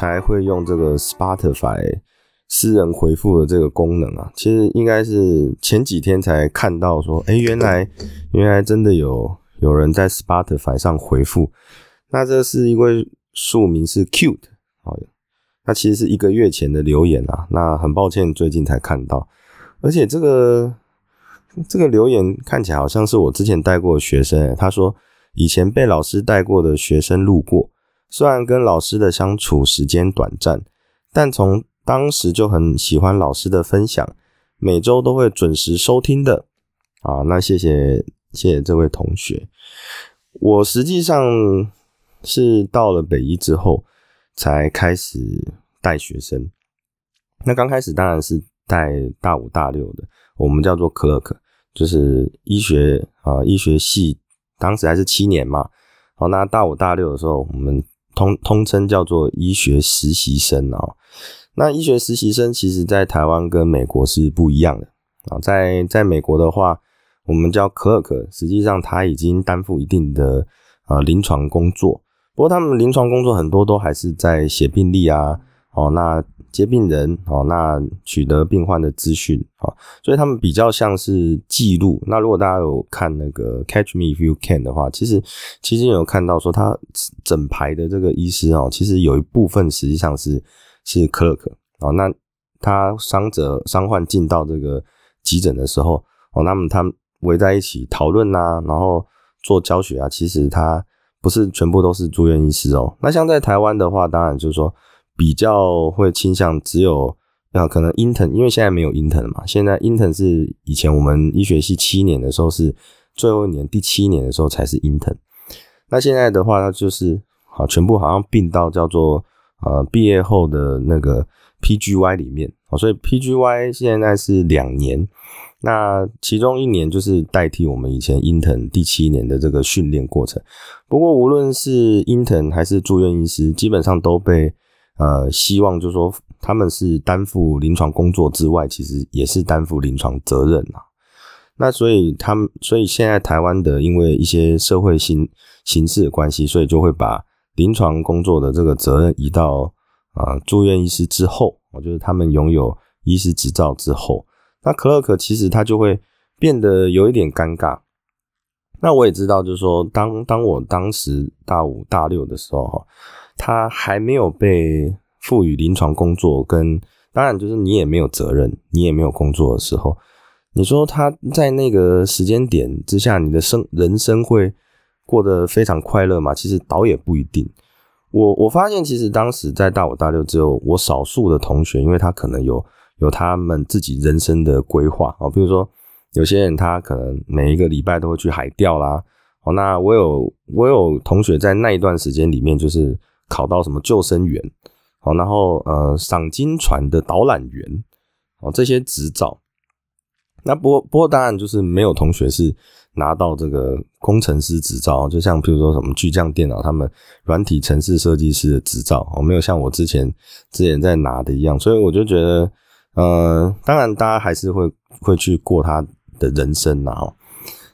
才会用这个 Spotify 私人回复的这个功能啊。其实应该是前几天才看到说，哎，原来原来真的有有人在 Spotify 上回复。那这是一位署名是 Cute，好，那其实是一个月前的留言啊。那很抱歉，最近才看到，而且这个这个留言看起来好像是我之前带过的学生，他说以前被老师带过的学生路过。虽然跟老师的相处时间短暂，但从当时就很喜欢老师的分享，每周都会准时收听的。啊，那谢谢谢谢这位同学。我实际上是到了北医之后才开始带学生。那刚开始当然是带大五大六的，我们叫做 clerk，就是医学啊医学系，当时还是七年嘛。好，那大五大六的时候，我们通通称叫做医学实习生哦，那医学实习生其实在台湾跟美国是不一样的啊，在在美国的话，我们叫 clerk，实际上他已经担负一定的啊临床工作，不过他们临床工作很多都还是在写病历啊。哦，那接病人哦，那取得病患的资讯啊，所以他们比较像是记录。那如果大家有看那个《Catch Me If You Can》的话，其实其实有看到说，他整排的这个医师哦，其实有一部分实际上是是 clerk 哦。那他伤者伤患进到这个急诊的时候哦，那么他们围在一起讨论呐，然后做教学啊，其实他不是全部都是住院医师哦。那像在台湾的话，当然就是说。比较会倾向只有啊，可能 intern，因为现在没有 intern 嘛。现在 intern 是以前我们医学系七年的时候是最后一年，第七年的时候才是 intern。那现在的话，它就是好全部好像并到叫做呃毕业后的那个 PGY 里面啊，所以 PGY 现在是两年，那其中一年就是代替我们以前 intern 第七年的这个训练过程。不过无论是 intern 还是住院医师，基本上都被呃，希望就是说，他们是担负临床工作之外，其实也是担负临床责任啊。那所以他们，所以现在台湾的因为一些社会形形势的关系，所以就会把临床工作的这个责任移到啊住院医师之后，我觉得他们拥有医师执照之后，那 clerk 其实他就会变得有一点尴尬。那我也知道，就是说，当当我当时大五大六的时候，哈。他还没有被赋予临床工作，跟当然就是你也没有责任，你也没有工作的时候，你说他在那个时间点之下，你的生人生会过得非常快乐吗？其实倒也不一定。我我发现，其实当时在大五大六只有我少数的同学，因为他可能有有他们自己人生的规划啊，比如说有些人他可能每一个礼拜都会去海钓啦。哦，那我有我有同学在那一段时间里面就是。考到什么救生员，好，然后呃，赏金船的导览员，哦，这些执照。那不过不过当然就是没有同学是拿到这个工程师执照，就像比如说什么巨匠电脑他们软体城市设计师的执照，哦，没有像我之前之前在拿的一样，所以我就觉得，呃，当然大家还是会会去过他的人生呐，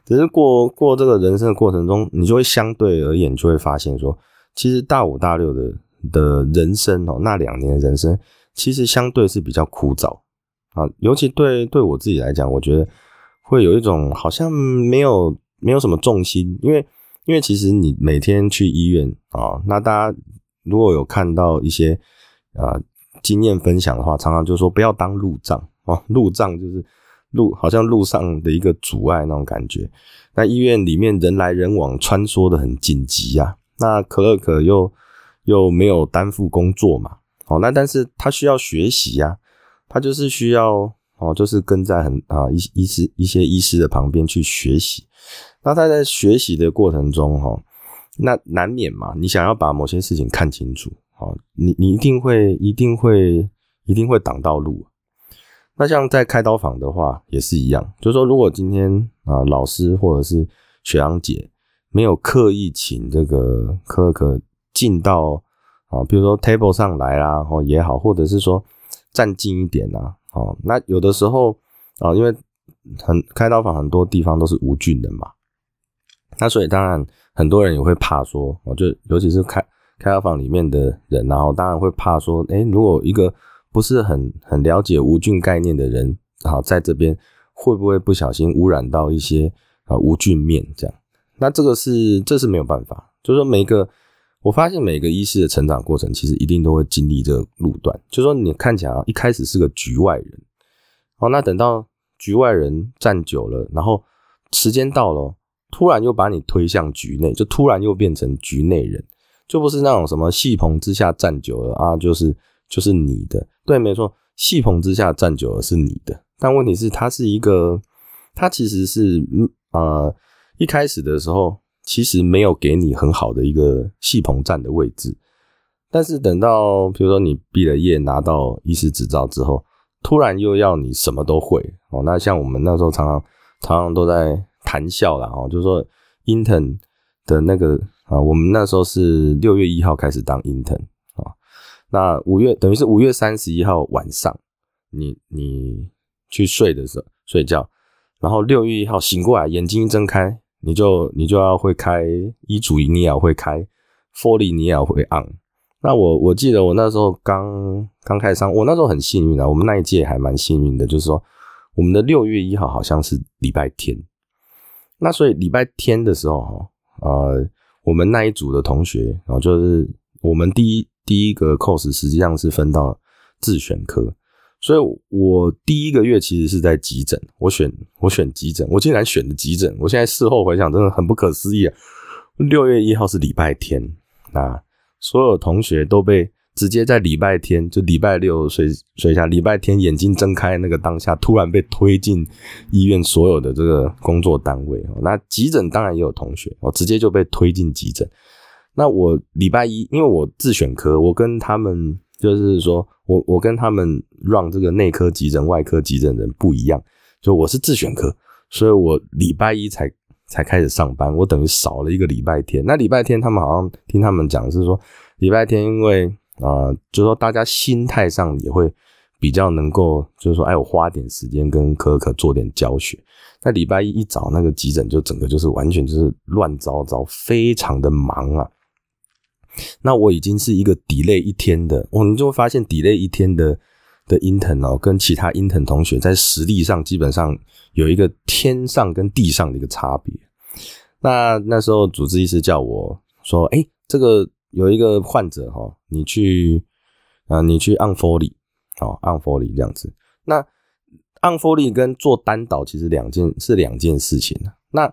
只是过过这个人生的过程中，你就会相对而言就会发现说。其实大五大六的的人生哦，那两年的人生其实相对是比较枯燥啊，尤其对对我自己来讲，我觉得会有一种好像没有没有什么重心，因为因为其实你每天去医院啊，那大家如果有看到一些啊经验分享的话，常常就说不要当路障啊，路障就是路好像路上的一个阻碍那种感觉，那医院里面人来人往，穿梭的很紧急呀。那可乐可又又没有担负工作嘛？哦，那但是他需要学习呀，他就是需要哦，就是跟在很啊医医师一些医师的旁边去学习。那他在学习的过程中哈，那难免嘛，你想要把某些事情看清楚好，你你一定会一定会一定会挡到路。那像在开刀房的话也是一样，就是说如果今天啊老师或者是学长姐没有刻意请这个科科进到啊，比如说 table 上来啦，哦也好，或者是说站近一点呐，哦，那有的时候啊，因为很开刀房很多地方都是无菌的嘛，那所以当然很多人也会怕说，我就尤其是开开刀房里面的人，然后当然会怕说，哎，如果一个不是很很了解无菌概念的人，好在这边会不会不小心污染到一些啊无菌面这样？那这个是这是没有办法，就是说每个我发现每个医师的成长过程，其实一定都会经历这个路段，就是说你看起来一开始是个局外人，哦，那等到局外人站久了，然后时间到了，突然又把你推向局内，就突然又变成局内人，就不是那种什么戏棚之下站久了啊，就是就是你的。对，没错，戏棚之下站久了是你的，但问题是它是一个，它其实是嗯呃一开始的时候其实没有给你很好的一个系棚站的位置，但是等到比如说你毕了业拿到医师执照之后，突然又要你什么都会哦，那像我们那时候常常常常都在谈笑了哦，就是说 intern 的那个啊，我们那时候是六月一号开始当 intern 啊。那五月等于是五月三十一号晚上，你你去睡的时候睡觉，然后六月一号醒过来，眼睛一睁开，你就你就要会开医嘱你也要会开 f o l y 你也要会 on。那我我记得我那时候刚刚开始上，我那时候很幸运啊，我们那一届还蛮幸运的，就是说我们的六月一号好像是礼拜天，那所以礼拜天的时候哈，呃，我们那一组的同学，然后就是我们第一。第一个 course 实际上是分到自选科，所以我第一个月其实是在急诊，我选我选急诊，我竟然选的急诊，我现在事后回想真的很不可思议啊！六月一号是礼拜天，那所有同学都被直接在礼拜天就礼拜六睡睡下，礼拜天眼睛睁开那个当下，突然被推进医院所有的这个工作单位，那急诊当然也有同学，我直接就被推进急诊。那我礼拜一，因为我自选科，我跟他们就是说我我跟他们让这个内科急诊、外科急诊人不一样，就我是自选科，所以我礼拜一才才开始上班，我等于少了一个礼拜天。那礼拜天他们好像听他们讲是说，礼拜天因为啊，就是说大家心态上也会比较能够，就是说哎，我花点时间跟可可做点教学。那礼拜一一早那个急诊就整个就是完全就是乱糟糟，非常的忙啊。那我已经是一个 delay 一天的，我们就会发现 delay 一天的的 intern 哦，跟其他 intern 同学在实力上基本上有一个天上跟地上的一个差别。那那时候主治医师叫我说：“哎，这个有一个患者哈，你去啊，你去按 Foley 哦，按 Foley 这样子。那按 Foley 跟做单导其实两件是两件事情。那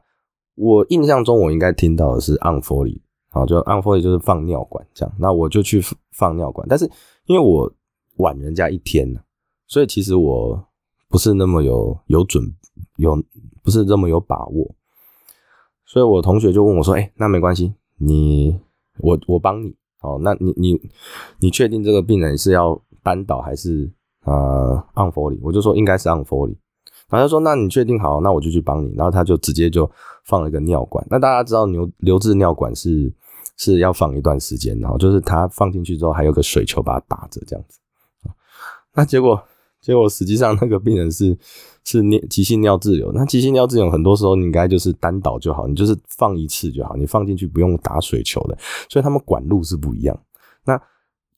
我印象中我应该听到的是按 Foley。好，就按 Foley 就是放尿管这样，那我就去放尿管。但是因为我晚人家一天呢，所以其实我不是那么有有准有不是这么有把握。所以我同学就问我说：“哎，那没关系，你我我帮你。哦，那你你你确定这个病人是要单导还是呃按 Foley？” 我就说应该是按 Foley。然后他说：“那你确定好，那我就去帮你。”然后他就直接就放了一个尿管。那大家知道留留置尿管是。是要放一段时间，然后就是它放进去之后，还有个水球把它打着这样子。那结果，结果实际上那个病人是是尿急性尿滞留。那急性尿滞留很多时候你应该就是单导就好，你就是放一次就好，你放进去不用打水球的。所以他们管路是不一样。那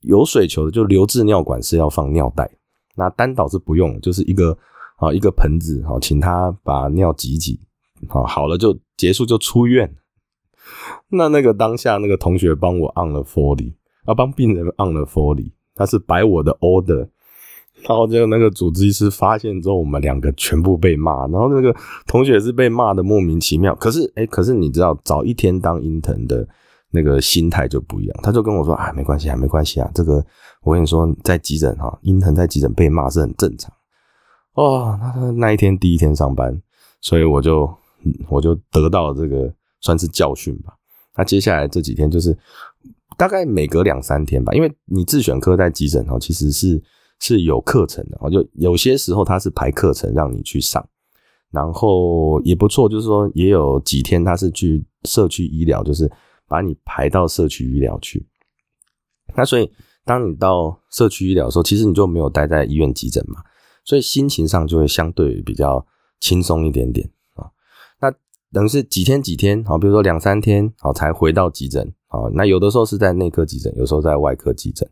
有水球的就留置尿管是要放尿袋，那单导是不用，就是一个啊一个盆子好，请他把尿挤挤好，好了就结束就出院。那那个当下那个同学帮我按了 Foley，啊，帮病人按了 Foley，他是摆我的 order，然后就那个主治医师发现之后，我们两个全部被骂，然后那个同学是被骂的莫名其妙。可是，哎，可是你知道，早一天当阴疼的那个心态就不一样，他就跟我说啊，没关系啊，没关系啊，这个我跟你说，在急诊哈阴疼在急诊被骂是很正常。哦，那那一天第一天上班，所以我就我就得到这个。算是教训吧。那接下来这几天就是大概每隔两三天吧，因为你自选科在急诊哦，其实是是有课程的哦，就有些时候他是排课程让你去上，然后也不错，就是说也有几天他是去社区医疗，就是把你排到社区医疗去。那所以当你到社区医疗的时候，其实你就没有待在医院急诊嘛，所以心情上就会相对比较轻松一点点。等于是几天几天好，比如说两三天好才回到急诊。哦，那有的时候是在内科急诊，有时候在外科急诊。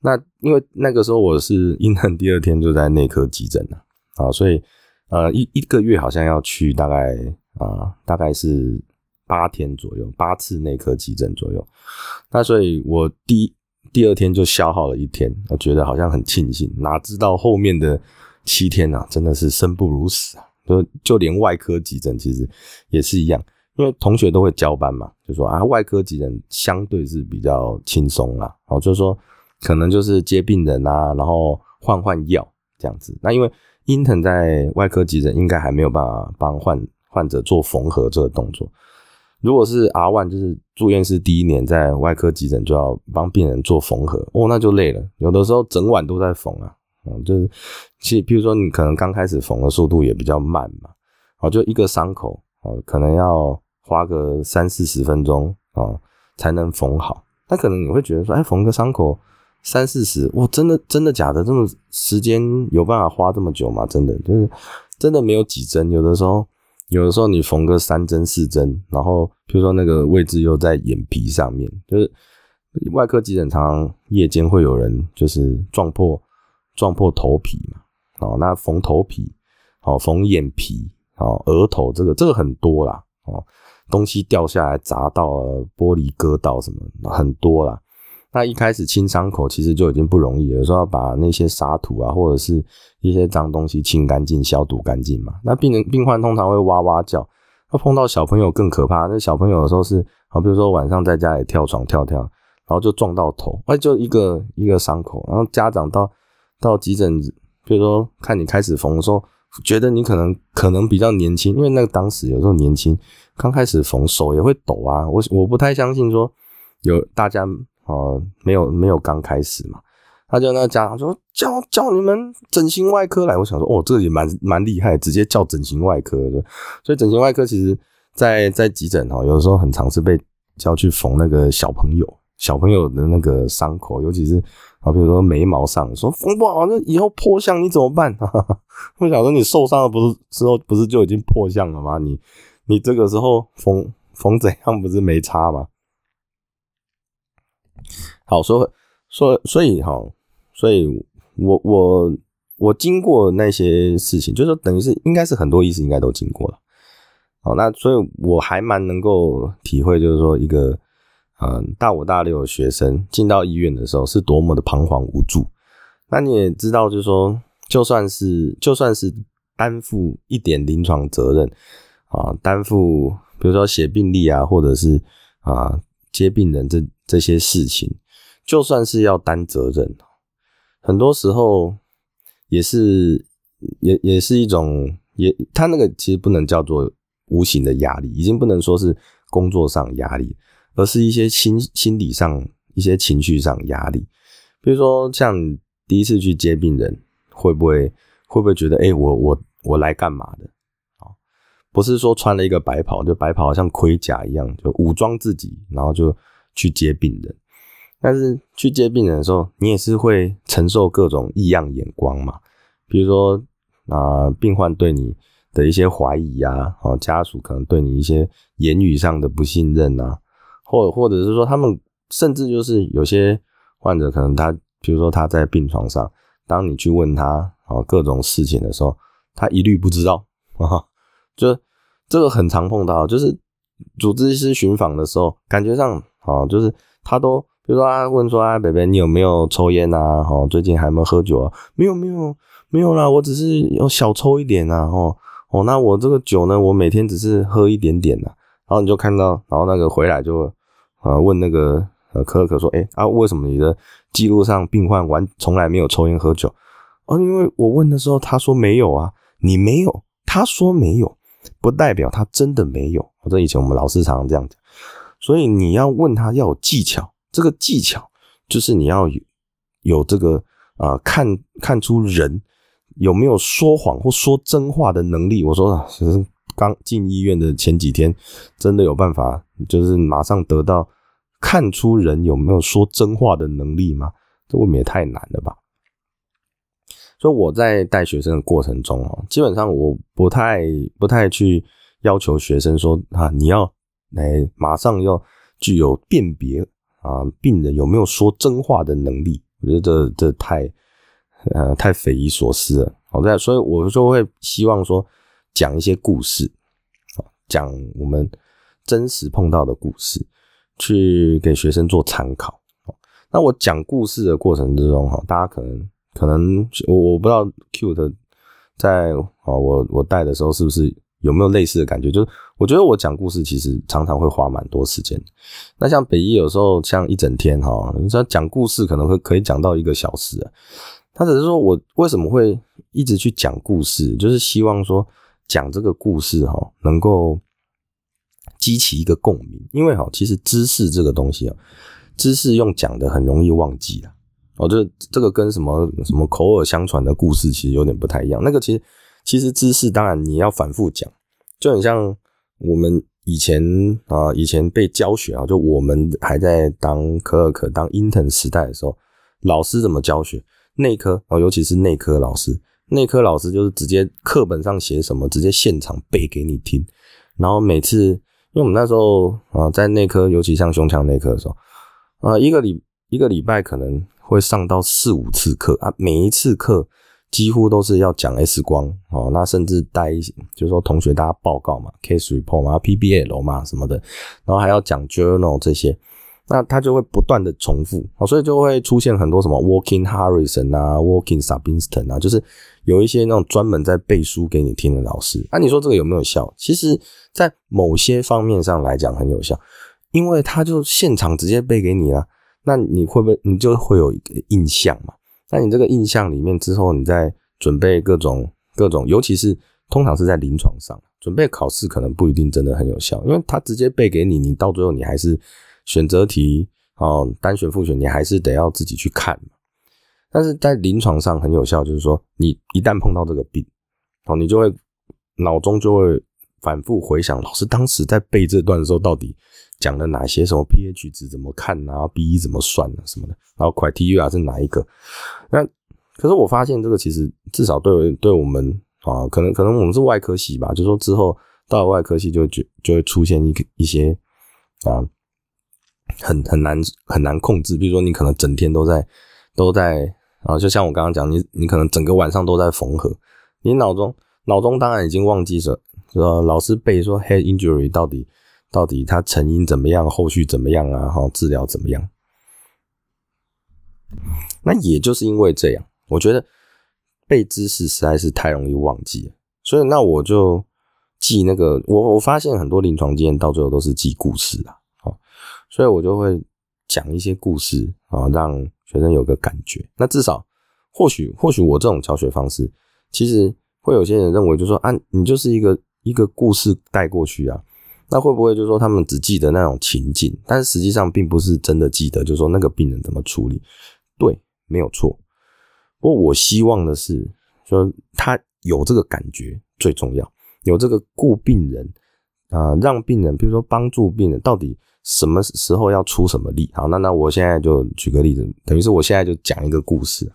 那因为那个时候我是阴恨第二天就在内科急诊了啊，所以呃一一个月好像要去大概啊大概是八天左右，八次内科急诊左右。那所以我第第二天就消耗了一天，我觉得好像很庆幸，哪知道后面的七天啊，真的是生不如死啊！就就连外科急诊其实也是一样。因为同学都会交班嘛，就说啊，外科急诊相对是比较轻松啦，哦，就是说可能就是接病人啊，然后换换药这样子。那因为英腾在外科急诊应该还没有办法帮患患者做缝合这个动作。如果是 R one，就是住院是第一年在外科急诊就要帮病人做缝合，哦，那就累了，有的时候整晚都在缝啊，嗯，就是其实，比如说你可能刚开始缝的速度也比较慢嘛，哦，就一个伤口，哦，可能要。花个三四十分钟啊，才能缝好。那可能你会觉得说，哎，缝个伤口三四十，哇，真的真的假的？这么时间有办法花这么久吗？真的就是真的没有几针。有的时候，有的时候你缝个三针四针，然后比如说那个位置又在眼皮上面，就是外科急诊常常夜间会有人就是撞破撞破头皮嘛，哦，那缝头皮，哦，缝眼皮，哦，额头这个这个很多啦，哦。东西掉下来砸到玻璃割到什么很多啦。那一开始清伤口其实就已经不容易，有时候要把那些沙土啊或者是一些脏东西清干净、消毒干净嘛。那病人病患通常会哇哇叫，那碰到小朋友更可怕。那小朋友有时候是好，比如说晚上在家里跳床跳跳，然后就撞到头，哎，就一个一个伤口。然后家长到到急诊，比如说看你开始缝的时候，觉得你可能可能比较年轻，因为那个当时有时候年轻。刚开始缝手也会抖啊，我我不太相信说有大家哦没有没有刚开始嘛，他就那家长说叫叫你们整形外科来，我想说哦这也蛮蛮厉害，直接叫整形外科的，所以整形外科其实在在急诊哦，有时候很常是被叫去缝那个小朋友。小朋友的那个伤口，尤其是啊比如说眉毛上，说缝不好那以后破相你怎么办？我想说你受伤了不是之后不是就已经破相了吗？你。你这个时候缝缝怎样不是没差吗？好说说，所以哈，所以我我我经过那些事情，就是等于是应该是很多医师应该都经过了。好，那所以我还蛮能够体会，就是说一个嗯大五大六的学生进到医院的时候是多么的彷徨无助。那你也知道，就是说就算是就算是担负一点临床责任。啊，担负比如说写病历啊，或者是啊接病人这这些事情，就算是要担责任，很多时候也是也也是一种也他那个其实不能叫做无形的压力，已经不能说是工作上压力，而是一些心心理上一些情绪上压力。比如说像第一次去接病人，会不会会不会觉得哎我我我来干嘛的？不是说穿了一个白袍，就白袍像盔甲一样，就武装自己，然后就去接病人。但是去接病人的时候，你也是会承受各种异样眼光嘛。比如说啊，病患对你的一些怀疑啊，哦，家属可能对你一些言语上的不信任啊，或或者是说他们甚至就是有些患者可能他，比如说他在病床上，当你去问他啊各种事情的时候，他一律不知道啊。就这个很常碰到，就是主治医师巡访的时候，感觉上哦，就是他都比如说啊，问说啊，北北你有没有抽烟啊？哦，最近还有没有喝酒啊？没有没有没有啦，我只是有小抽一点啊。哦哦，那我这个酒呢，我每天只是喝一点点呐。然后你就看到，然后那个回来就啊问那个呃可可说，哎啊，为什么你的记录上病患完从来没有抽烟喝酒？哦，因为我问的时候他说没有啊，你没有，他说没有。不代表他真的没有，或者以前我们老师常常这样讲，所以你要问他要有技巧，这个技巧就是你要有有这个啊看看出人有没有说谎或说真话的能力。我说啊，其实刚进医院的前几天，真的有办法，就是马上得到看出人有没有说真话的能力吗？这未免也太难了吧。所以我在带学生的过程中哦，基本上我不太不太去要求学生说啊，你要来马上要具有辨别啊病人有没有说真话的能力，我觉得这这太呃太匪夷所思了。好在，所以我就会希望说讲一些故事啊，讲我们真实碰到的故事，去给学生做参考。那我讲故事的过程之中哈，大家可能。可能我我不知道 Cute 在啊我我带的时候是不是有没有类似的感觉？就是我觉得我讲故事其实常常会花蛮多时间。那像北一有时候像一整天哈，你知道讲故事可能会可以讲到一个小时。他只是说我为什么会一直去讲故事，就是希望说讲这个故事哈能够激起一个共鸣。因为哈其实知识这个东西啊，知识用讲的很容易忘记了。哦，就这个跟什么什么口耳相传的故事其实有点不太一样。那个其实其实知识当然你要反复讲，就很像我们以前啊以前被教学啊，就我们还在当科尔可当 intern 时代的时候，老师怎么教学？内科啊，尤其是内科老师，内科老师就是直接课本上写什么，直接现场背给你听。然后每次，因为我们那时候啊在内科，尤其像胸腔内科的时候，啊一个礼一个礼拜可能。会上到四五次课啊，每一次课几乎都是要讲 X 光哦，那甚至带一些，就是说同学大家报告嘛，case report 嘛，PBL 嘛什么的，然后还要讲 journal 这些，那他就会不断的重复哦，所以就会出现很多什么 Walking Harrison 啊，Walking Sabinston 啊，就是有一些那种专门在背书给你听的老师。那你说这个有没有效？其实，在某些方面上来讲很有效，因为他就现场直接背给你了。那你会不会，你就会有一个印象嘛？那你这个印象里面之后，你再准备各种各种，尤其是通常是在临床上准备考试，可能不一定真的很有效，因为他直接背给你，你到最后你还是选择题哦，单选复选，你还是得要自己去看。但是在临床上很有效，就是说你一旦碰到这个病，哦，你就会脑中就会反复回想老师当时在背这段的时候到底。讲了哪些什么 pH 值怎么看啊，B 怎么算啊什么的，然后 criteria 是哪一个？那可是我发现这个其实至少对对我们啊，可能可能我们是外科系吧，就说之后到了外科系就就就会出现一个一些啊很很难很难控制，比如说你可能整天都在都在啊，就像我刚刚讲，你你可能整个晚上都在缝合，你脑中脑中当然已经忘记说，呃老师背说 head injury 到底。到底它成因怎么样？后续怎么样啊？哈，治疗怎么样？那也就是因为这样，我觉得背知识实在是太容易忘记了，所以那我就记那个。我我发现很多临床经验到最后都是记故事啊，所以我就会讲一些故事啊，让学生有个感觉。那至少或许或许我这种教学方式，其实会有些人认为，就说啊，你就是一个一个故事带过去啊。那会不会就是说他们只记得那种情境，但实际上并不是真的记得，就是说那个病人怎么处理？对，没有错。不过我希望的是，说他有这个感觉最重要，有这个顾病人啊，让病人，比如说帮助病人，到底什么时候要出什么力？好，那那我现在就举个例子，等于是我现在就讲一个故事。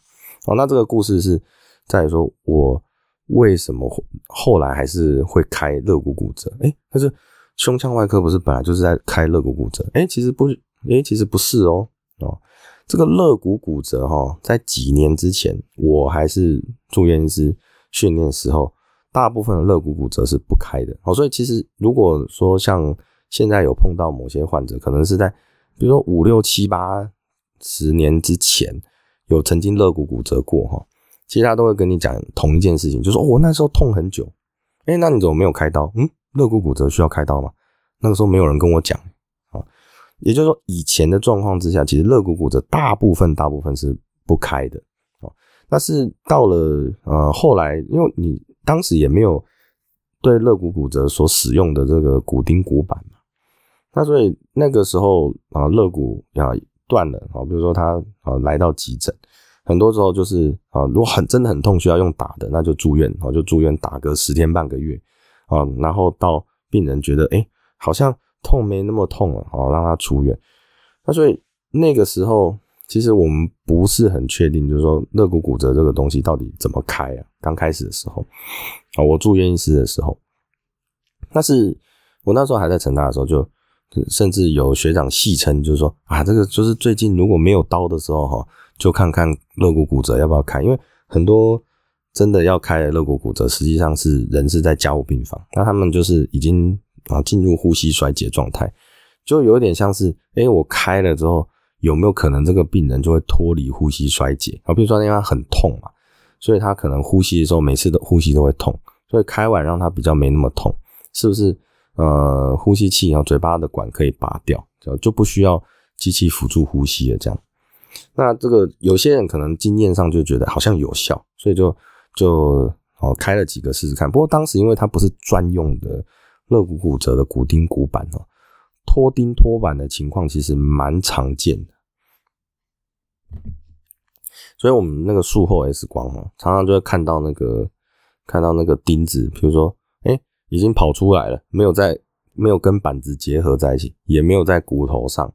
哦，那这个故事是在说我为什么后来还是会开肋骨骨折？哎，他是。胸腔外科不是本来就是在开肋骨骨折？哎，其实不，哎，其实不是哦。哦，这个肋骨骨折哈，在几年之前，我还是住院医师训练时候，大部分的肋骨骨折是不开的。哦，所以其实如果说像现在有碰到某些患者，可能是在比如说五六七八十年之前有曾经肋骨骨折过哈，其实他都会跟你讲同一件事情，就说我那时候痛很久。哎，那你怎么没有开刀？嗯。肋骨骨折需要开刀吗？那个时候没有人跟我讲啊，也就是说，以前的状况之下，其实肋骨骨折大部分大部分是不开的哦。但是到了呃后来，因为你当时也没有对肋骨骨折所使用的这个骨钉骨板嘛，那所以那个时候啊肋骨啊断了啊，比如说他啊来到急诊，很多时候就是啊，如果很真的很痛需要用打的，那就住院啊，就住院打个十天半个月啊，然后到病人觉得哎好像痛没那么痛了啊，让他出院。那所以那个时候其实我们不是很确定，就是说肋骨骨折这个东西到底怎么开啊？刚开始的时候啊，我住院医师的时候，那是我那时候还在成大的时候就。甚至有学长戏称，就是说啊，这个就是最近如果没有刀的时候哈，就看看肋骨骨折要不要开，因为很多真的要开的肋骨骨折，实际上是人是在加护病房，那他们就是已经啊进入呼吸衰竭状态，就有点像是，哎，我开了之后有没有可能这个病人就会脱离呼吸衰竭啊？比如说因为他很痛嘛，所以他可能呼吸的时候每次的呼吸都会痛，所以开完让他比较没那么痛，是不是？呃，呼吸器然后嘴巴的管可以拔掉，就就不需要机器辅助呼吸了。这样，那这个有些人可能经验上就觉得好像有效，所以就就哦开了几个试试看。不过当时因为它不是专用的肋骨骨折的骨钉骨板哦，脱钉脱板的情况其实蛮常见的，所以我们那个术后 X 光哦，常常就会看到那个看到那个钉子，比如说。已经跑出来了，没有在，没有跟板子结合在一起，也没有在骨头上。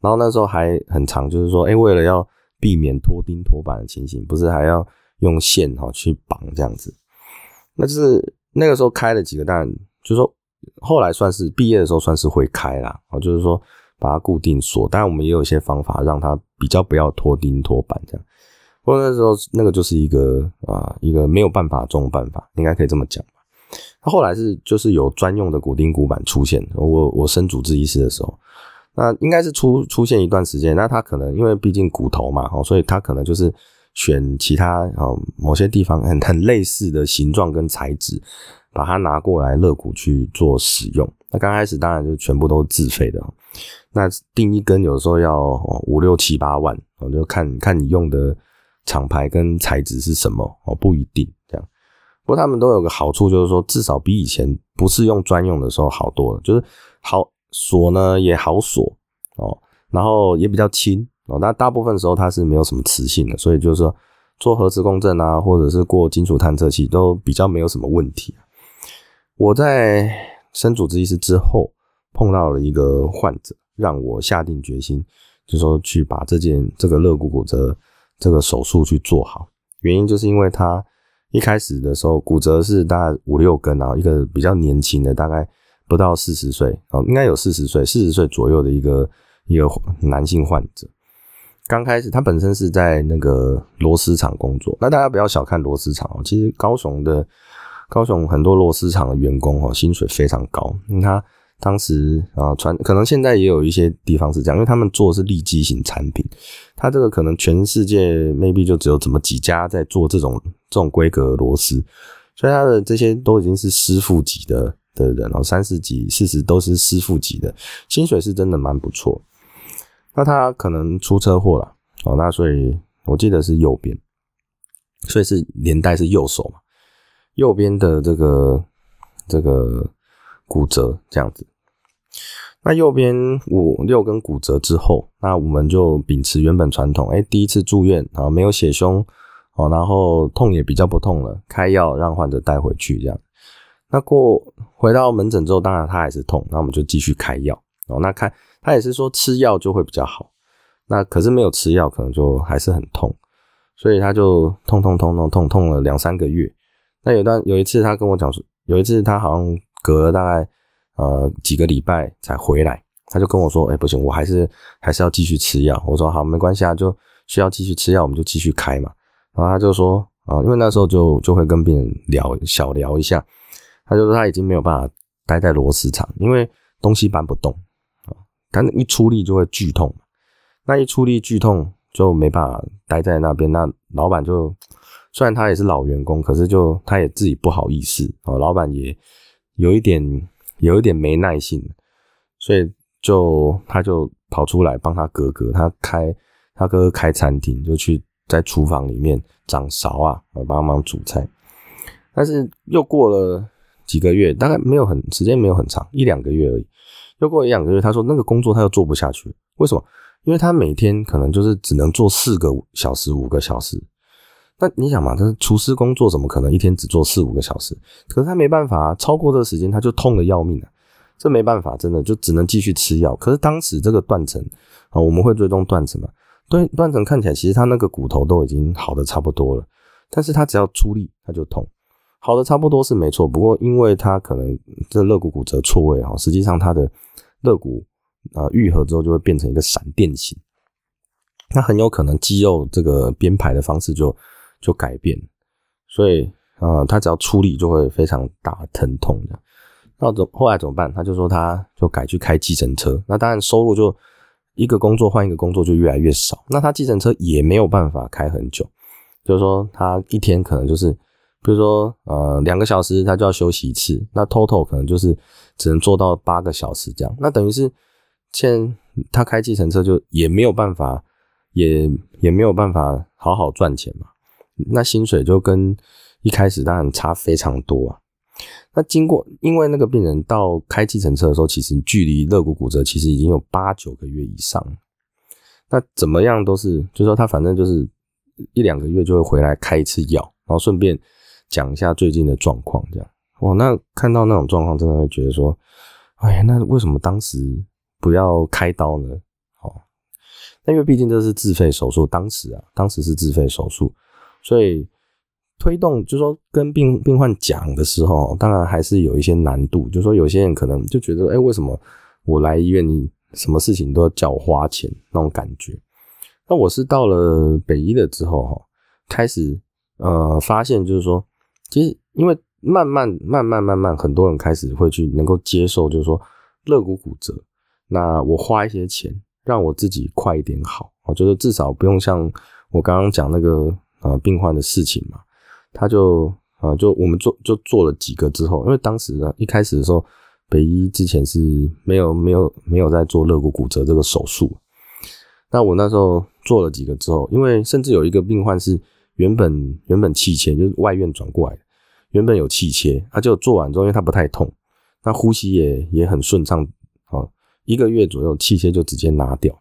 然后那时候还很长，就是说，哎，为了要避免脱钉脱板的情形，不是还要用线哈去绑这样子。那就是那个时候开了几个蛋，就是说后来算是毕业的时候算是会开啦，哦，就是说把它固定锁。当然我们也有一些方法让它比较不要脱钉脱板这样。不过那时候那个就是一个啊一个没有办法中的办法，应该可以这么讲。他后来是就是有专用的骨钉骨板出现，我我升主治医师的时候，那应该是出出现一段时间，那他可能因为毕竟骨头嘛，哦，所以他可能就是选其他哦某些地方很很类似的形状跟材质，把它拿过来肋骨去做使用。那刚开始当然就全部都是自费的，那钉一根有时候要五六七八万，哦，就看看你用的厂牌跟材质是什么哦，不一定。不过他们都有个好处，就是说至少比以前不是用专用的时候好多了。就是好锁呢也好锁哦，然后也比较轻哦。那大部分时候它是没有什么磁性的，所以就是说做核磁共振啊，或者是过金属探测器都比较没有什么问题。我在生主治医师之后碰到了一个患者，让我下定决心，就说去把这件这个肋骨骨折这个手术去做好。原因就是因为他。一开始的时候，骨折是大概五六根啊，一个比较年轻的，大概不到四十岁哦，应该有四十岁，四十岁左右的一个一个男性患者。刚开始他本身是在那个螺丝厂工作，那大家不要小看螺丝厂哦，其实高雄的高雄很多螺丝厂的员工哦，薪水非常高，因为他。当时啊，传可能现在也有一些地方是这样，因为他们做的是立基型产品，它这个可能全世界 maybe 就只有怎么几家在做这种这种规格螺丝，所以他的这些都已经是师傅级的的人哦，三十几、四十都是师傅级的，薪水是真的蛮不错。那他可能出车祸了哦，那所以我记得是右边，所以是连带是右手嘛，右边的这个这个骨折这样子。那右边五六根骨折之后，那我们就秉持原本传统，哎，第一次住院啊，没有血胸哦，然后痛也比较不痛了，开药让患者带回去这样。那过回到门诊之后，当然他还是痛，那我们就继续开药哦。那开他也是说吃药就会比较好，那可是没有吃药，可能就还是很痛，所以他就痛痛痛痛痛痛了两三个月。那有段有一次他跟我讲说，有一次他好像隔了大概。呃，几个礼拜才回来，他就跟我说：“哎，不行，我还是还是要继续吃药。”我说：“好，没关系啊，就需要继续吃药，我们就继续开嘛。”然后他就说：“啊，因为那时候就就会跟病人聊小聊一下，他就说他已经没有办法待在螺丝厂，因为东西搬不动啊，他一出力就会剧痛，那一出力剧痛就没办法待在那边。那老板就虽然他也是老员工，可是就他也自己不好意思啊，老板也有一点。”有一点没耐性，所以就他就跑出来帮他哥哥，他开他哥哥开餐厅，就去在厨房里面掌勺啊，帮忙煮菜。但是又过了几个月，大概没有很时间没有很长，一两个月而已。又过一两个月，他说那个工作他又做不下去，为什么？因为他每天可能就是只能做四个小时、五个小时。那你想嘛，他厨师工作怎么可能一天只做四五个小时？可是他没办法啊，超过这个时间他就痛的要命啊！这没办法，真的就只能继续吃药。可是当时这个断层啊，我们会追踪断层嘛？对，断层看起来其实他那个骨头都已经好的差不多了，但是他只要出力他就痛。好的差不多是没错，不过因为他可能这肋骨骨折错位哈，实际上他的肋骨啊愈合之后就会变成一个闪电型，那很有可能肌肉这个编排的方式就。就改变，所以呃，他只要出力就会非常大疼痛的。那怎后来怎么办？他就说他就改去开计程车。那当然收入就一个工作换一个工作就越来越少。那他计程车也没有办法开很久，就是说他一天可能就是，比如说呃两个小时他就要休息一次。那 total 可能就是只能做到八个小时这样。那等于是现他开计程车就也没有办法，也也没有办法好好赚钱嘛。那薪水就跟一开始当然差非常多啊。那经过，因为那个病人到开计程车的时候，其实距离肋骨骨折其实已经有八九个月以上。那怎么样都是，就说他反正就是一两个月就会回来开一次药，然后顺便讲一下最近的状况，这样。哇，那看到那种状况，真的会觉得说，哎，那为什么当时不要开刀呢？哦，那因为毕竟这是自费手术，当时啊，当时是自费手术。所以推动，就是说跟病病患讲的时候，当然还是有一些难度。就是说有些人可能就觉得，哎，为什么我来医院，你什么事情都要叫我花钱那种感觉？那我是到了北医了之后，哈，开始呃发现，就是说，其实因为慢慢慢慢慢慢，很多人开始会去能够接受，就是说肋骨骨折，那我花一些钱让我自己快一点好，我觉得至少不用像我刚刚讲那个。啊，病患的事情嘛，他就啊，就我们做就做了几个之后，因为当时呢，一开始的时候，北医之前是没有没有没有在做肋骨骨折这个手术。那我那时候做了几个之后，因为甚至有一个病患是原本原本气切，就是外院转过来的，原本有气切，他就做完之后，因为他不太痛，那呼吸也也很顺畅，啊，一个月左右气切就直接拿掉。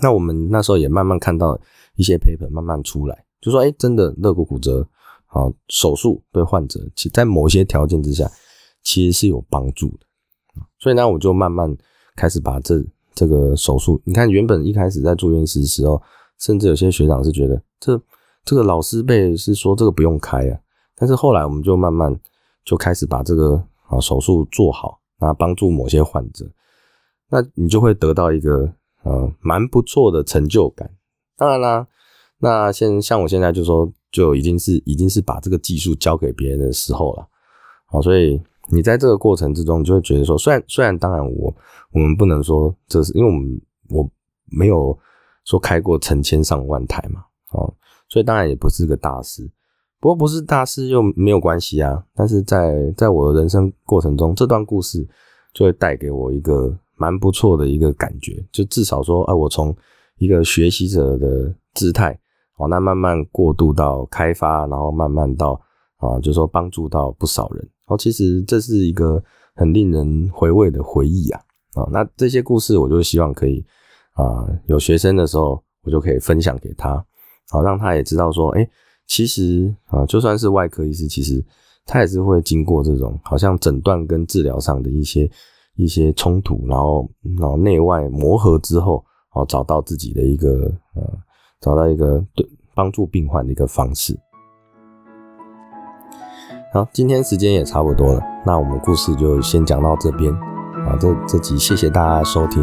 那我们那时候也慢慢看到。一些 paper 慢慢出来，就说，哎，真的肋骨骨折，啊，手术对患者，其在某些条件之下，其实是有帮助的。所以呢，我就慢慢开始把这这个手术，你看，原本一开始在住院时时候，甚至有些学长是觉得，这这个老师辈是说这个不用开啊，但是后来我们就慢慢就开始把这个啊手术做好，那帮助某些患者，那你就会得到一个呃蛮不错的成就感。当然啦，那现像我现在就说，就已经是已经是把这个技术交给别人的时候了，好，所以你在这个过程之中，你就会觉得说，虽然虽然当然我我们不能说这是因为我们我没有说开过成千上万台嘛，哦，所以当然也不是个大师，不过不是大师又没有关系啊，但是在在我的人生过程中，这段故事就会带给我一个蛮不错的一个感觉，就至少说，哎，我从一个学习者的姿态，哦，那慢慢过渡到开发，然后慢慢到啊，就说帮助到不少人，哦，其实这是一个很令人回味的回忆啊，啊，那这些故事我就希望可以啊，有学生的时候我就可以分享给他，好，让他也知道说，哎，其实啊，就算是外科医师，其实他也是会经过这种好像诊断跟治疗上的一些一些冲突，然后然后内外磨合之后。哦，找到自己的一个呃，找到一个对帮助病患的一个方式。好，今天时间也差不多了，那我们故事就先讲到这边啊。这这集谢谢大家收听，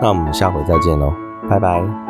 那我们下回再见喽，拜拜。